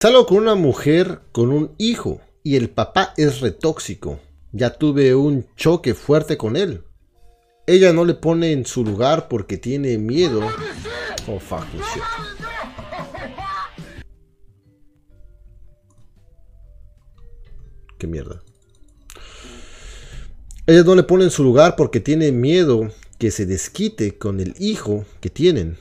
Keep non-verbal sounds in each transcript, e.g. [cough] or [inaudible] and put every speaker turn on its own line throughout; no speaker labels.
Salgo con una mujer con un hijo y el papá es retóxico. Ya tuve un choque fuerte con él. Ella no le pone en su lugar porque tiene miedo. Oh fucking shit. Qué mierda. Ella no le pone en su lugar porque tiene miedo que se desquite con el hijo que tienen.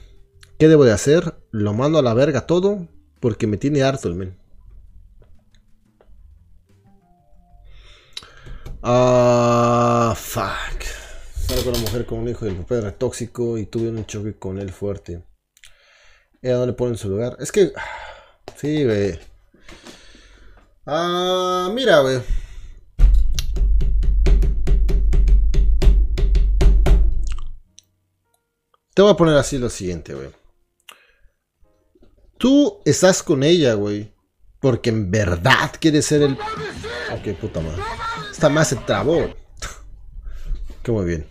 ¿Qué debo de hacer? ¿Lo mando a la verga todo? Porque me tiene harto el men. Ah, fuck. Salgo una mujer con un hijo y el papá era tóxico y tuve un choque con él fuerte. Ella no le pone su lugar. Es que. Sí, güey. Ah, mira, güey. Te voy a poner así lo siguiente, güey. Tú estás con ella, güey. Porque en verdad quieres ser el. Ok, puta madre. Esta más se trabó. [laughs] Qué muy bien.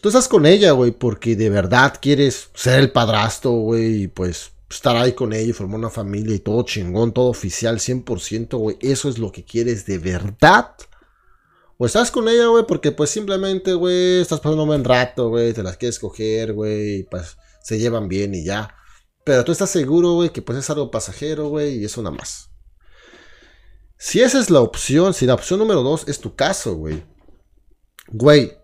Tú estás con ella, güey, porque de verdad quieres ser el padrastro, güey, y pues estar ahí con ella formar una familia y todo chingón, todo oficial, 100%, güey. Eso es lo que quieres de verdad. O estás con ella, güey, porque pues simplemente, güey, estás pasando un buen rato, güey, te las quieres coger, güey, y pues se llevan bien y ya. Pero tú estás seguro, güey, que pues es algo pasajero, güey, y eso nada más. Si esa es la opción, si la opción número dos es tu caso, güey. Güey,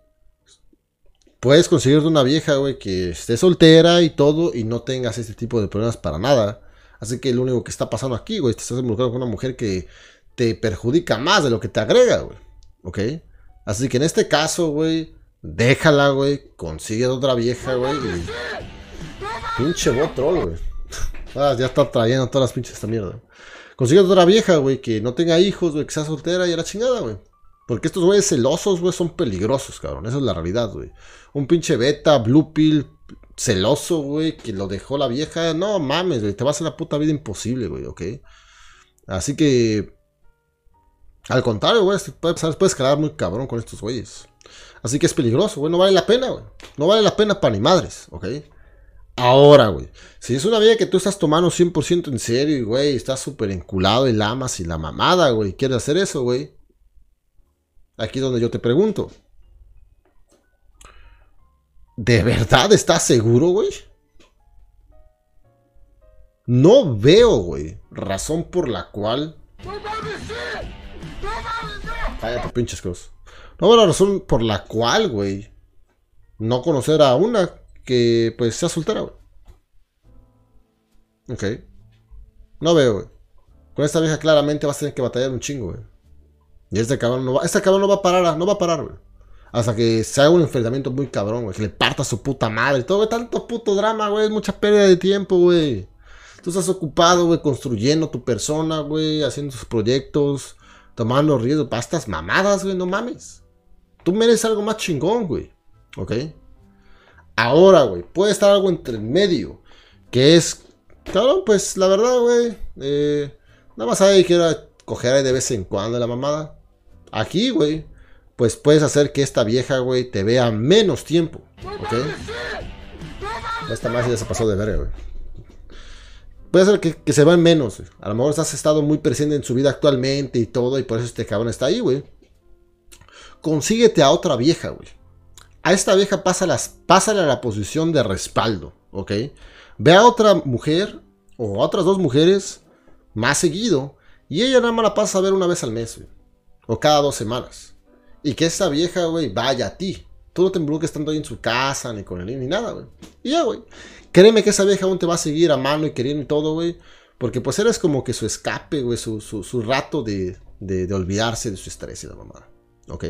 puedes conseguirte una vieja, güey, que esté soltera y todo y no tengas este tipo de problemas para nada. Así que lo único que está pasando aquí, güey, te estás involucrando con una mujer que te perjudica más de lo que te agrega, güey. ¿Ok? Así que en este caso, güey, déjala, güey, consigue otra vieja, güey, Pinche bot troll, güey. Ah, ya está trayendo todas las pinches esta mierda. Consigue otra vieja, güey, que no tenga hijos, güey, que sea soltera y a la chingada, güey. Porque estos güeyes celosos, güey, son peligrosos, cabrón. Esa es la realidad, güey. Un pinche beta, blue pill, celoso, güey, que lo dejó la vieja. No mames, güey. Te va a la puta vida imposible, güey, ¿ok? Así que. Al contrario, güey, puede, puede escalar muy cabrón con estos güeyes. Así que es peligroso, güey. No vale la pena, güey. No vale la pena para ni madres, ¿ok? Ahora, güey. Si es una vida que tú estás tomando 100% en serio, güey, estás súper enculado y lamas y la mamada, güey, quieres hacer eso, güey. Aquí es donde yo te pregunto. ¿De verdad estás seguro, güey? No veo, güey, razón por la cual... Cállate, pinches cosas. No veo la razón por la cual, güey, no conocer a una que pues sea soltera, güey. Ok. No veo, güey. Con esta vieja claramente vas a tener que batallar un chingo, güey. Y este cabrón no va, este cabrón no va a parar, no va a parar, güey. Hasta que se haga un enfrentamiento muy cabrón, güey. Que le parta su puta madre. Todo, güey, tanto puto drama, güey. Mucha pérdida de tiempo, güey. Tú estás ocupado, güey, construyendo tu persona, güey. Haciendo tus proyectos. Tomando riesgos para mamadas, güey. No mames. Tú mereces algo más chingón, güey. ¿Ok? Ahora, güey, puede estar algo entre el medio. Que es, claro, pues la verdad, güey. Eh, nada más hay que ir a coger de vez en cuando la mamada. Aquí, güey, pues puedes hacer que esta vieja, güey, te vea menos tiempo. ¿Ok? Esta más ya se pasó de verga, güey. Puede hacer que, se vean menos. A lo mejor has estado muy presente en su vida actualmente y todo, y por eso este cabrón está ahí, güey. Consíguete a otra vieja, güey a esta vieja pásale a la posición de respaldo, ¿ok? Ve a otra mujer o a otras dos mujeres más seguido y ella nada más la pasa a ver una vez al mes, güey, o cada dos semanas. Y que esta vieja, güey, vaya a ti. Tú no te involucres estando ahí en su casa, ni con él, ni nada, güey. Y ya, güey. Créeme que esa vieja aún te va a seguir a mano y queriendo y todo, güey. Porque pues eres como que su escape, güey, su, su, rato de, de, de, olvidarse de su estrés y la mamá. ¿Ok?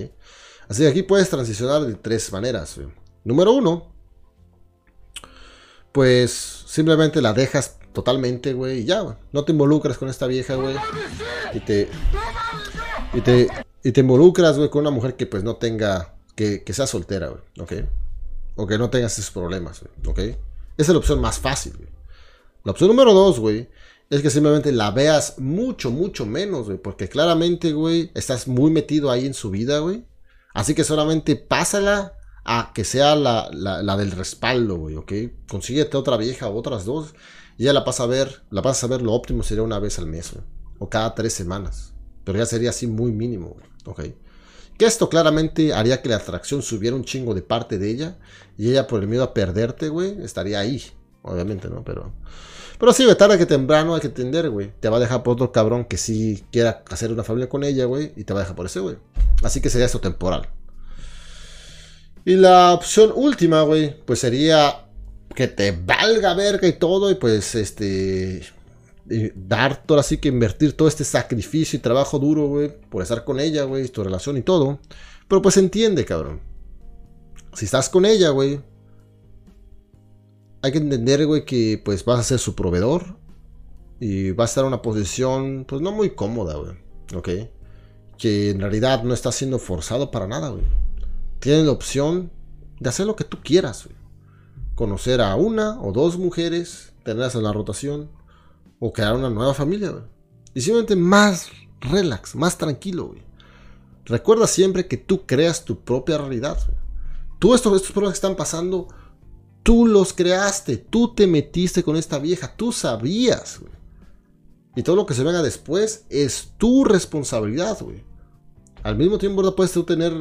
Así que aquí puedes transicionar de tres maneras. Número uno, pues simplemente la dejas totalmente, güey, y ya, No te involucras con esta vieja, güey. Y te, y te, y te involucras, güey, con una mujer que pues no tenga, que, que sea soltera, güey, ¿ok? O que no tengas esos problemas, güey, ¿ok? Esa es la opción más fácil, güey. La opción número dos, güey, es que simplemente la veas mucho, mucho menos, güey. Porque claramente, güey, estás muy metido ahí en su vida, güey. Así que solamente pásala a que sea la, del respaldo, güey, ¿ok? Consíguete otra vieja o otras dos. Y ya la pasa a ver, la pasas a ver, lo óptimo sería una vez al mes, güey. O cada tres semanas. Pero ya sería así muy mínimo, güey. Ok. Que esto claramente haría que la atracción subiera un chingo de parte de ella. Y ella, por el miedo a perderte, güey, estaría ahí. Obviamente, ¿no? Pero. Pero sí, tarde que temprano hay que entender, güey. Te va a dejar por otro cabrón que sí quiera hacer una familia con ella, güey. Y te va a dejar por ese, güey. Así que sería esto temporal. Y la opción última, güey, pues sería que te valga verga y todo. Y pues, este dar todo así que invertir todo este sacrificio y trabajo duro, güey, por estar con ella, güey, tu relación y todo. Pero pues entiende, cabrón. Si estás con ella, güey, hay que entender, güey, que pues vas a ser su proveedor y va a estar en una posición, pues no muy cómoda, güey, ¿ok? Que en realidad no está siendo forzado para nada, güey. Tienes la opción de hacer lo que tú quieras, güey. Conocer a una o dos mujeres, tenerlas en la rotación o crear una nueva familia, güey. Y simplemente más relax, más tranquilo, güey. Recuerda siempre que tú creas tu propia realidad, güey. Tú estos, estos problemas que están pasando, tú los creaste, tú te metiste con esta vieja, tú sabías. Y todo lo que se venga después es tu responsabilidad, güey. Al mismo tiempo, ¿verdad? Puedes tú tener,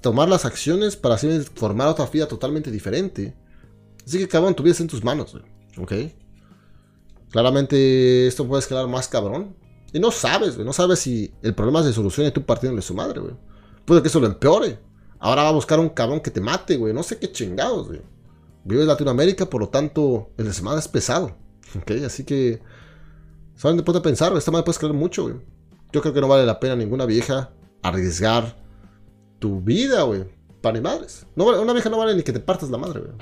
tomar las acciones para así formar otra vida totalmente diferente. Así que, cabrón, tu vida en tus manos, güey. ¿Ok? Claramente esto puede escalar más cabrón. Y no sabes, güey. No sabes si el problema se soluciona y tú partiéndole su madre, güey. Puede que eso lo empeore. Ahora va a buscar un cabrón que te mate, güey. No sé qué chingados, güey. Vive en Latinoamérica, por lo tanto, el semana es pesado. ¿Ok? Así que. Solamente puede pensar, esta madre puede escalar mucho, güey. Yo creo que no vale la pena ninguna vieja arriesgar tu vida, güey. Para ni madres. No, una vieja no vale ni que te partas la madre, güey.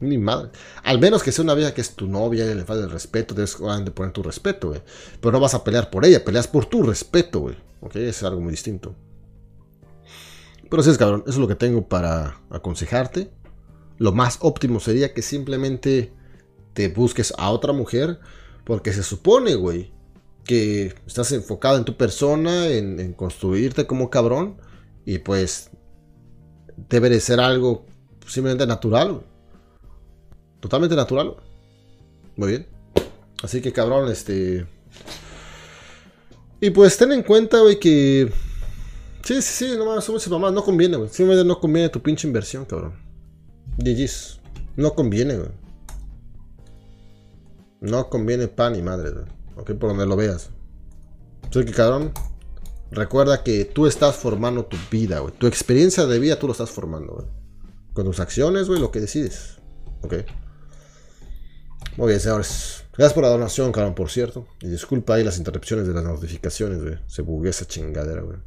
Ni madre. Al menos que sea una vieja que es tu novia y le falta el respeto, debes de poner tu respeto, güey. Pero no vas a pelear por ella, peleas por tu respeto, güey. Ok, es algo muy distinto. Pero sí es cabrón, eso es lo que tengo para aconsejarte. Lo más óptimo sería que simplemente te busques a otra mujer, porque se supone, güey, que estás enfocado en tu persona, en, construirte como cabrón, y pues debe de ser algo simplemente natural. Totalmente natural. Muy bien. Así que cabrón, este... Y pues ten en cuenta, güey, que... Sí, sí, sí, no mames, no conviene, güey. Simplemente no conviene tu pinche inversión, cabrón. GG's. No conviene, güey. No conviene pan y madre, güey. Ok, por donde lo veas. Así que, cabrón, recuerda que tú estás formando tu vida, güey. Tu experiencia de vida tú lo estás formando, güey. Con tus acciones, güey, lo que decides. Ok. Muy bien, señores. Gracias por la donación, cabrón, por cierto. Y disculpa ahí las interrupciones de las notificaciones, güey. Se bugueó esa chingadera, güey.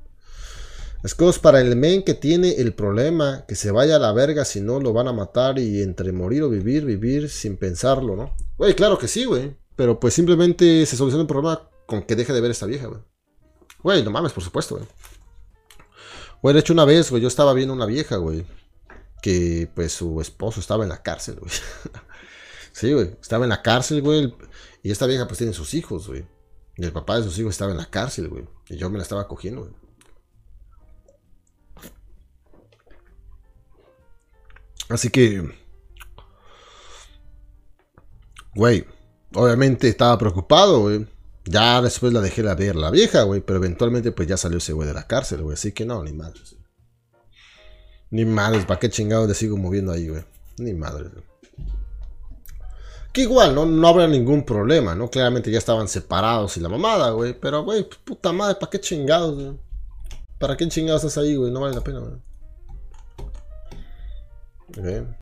Cosas para el men que tiene el problema, que se vaya a la verga si no lo van a matar y entre morir o vivir, vivir sin pensarlo, ¿no? Güey, claro que sí, güey. Pero pues simplemente se soluciona el problema con que deje de ver a esta vieja, güey. Güey, no mames, por supuesto, güey. Güey, de hecho una vez, güey, yo estaba viendo una vieja, güey. Que pues su esposo estaba en la cárcel, güey. [laughs] Sí, güey. Estaba en la cárcel, güey. Y esta vieja pues tiene sus hijos, güey. Y el papá de sus hijos estaba en la cárcel, güey. Y yo me la estaba cogiendo, güey. Así que... Güey. Obviamente estaba preocupado, güey. Ya después la dejé la ver la vieja, güey. Pero eventualmente pues ya salió ese güey de la cárcel, güey. Así que no, ni madres. Ni madres. ¿Para qué chingados le sigo moviendo ahí, güey? Ni madres, güey. Que igual, ¿no? No habrá ningún problema, ¿no? Claramente ya estaban separados y la mamada, güey. Pero, güey, puta madre, ¿para qué chingados, güey? ¿Para qué chingados estás ahí, güey? No vale la pena, güey. Ok.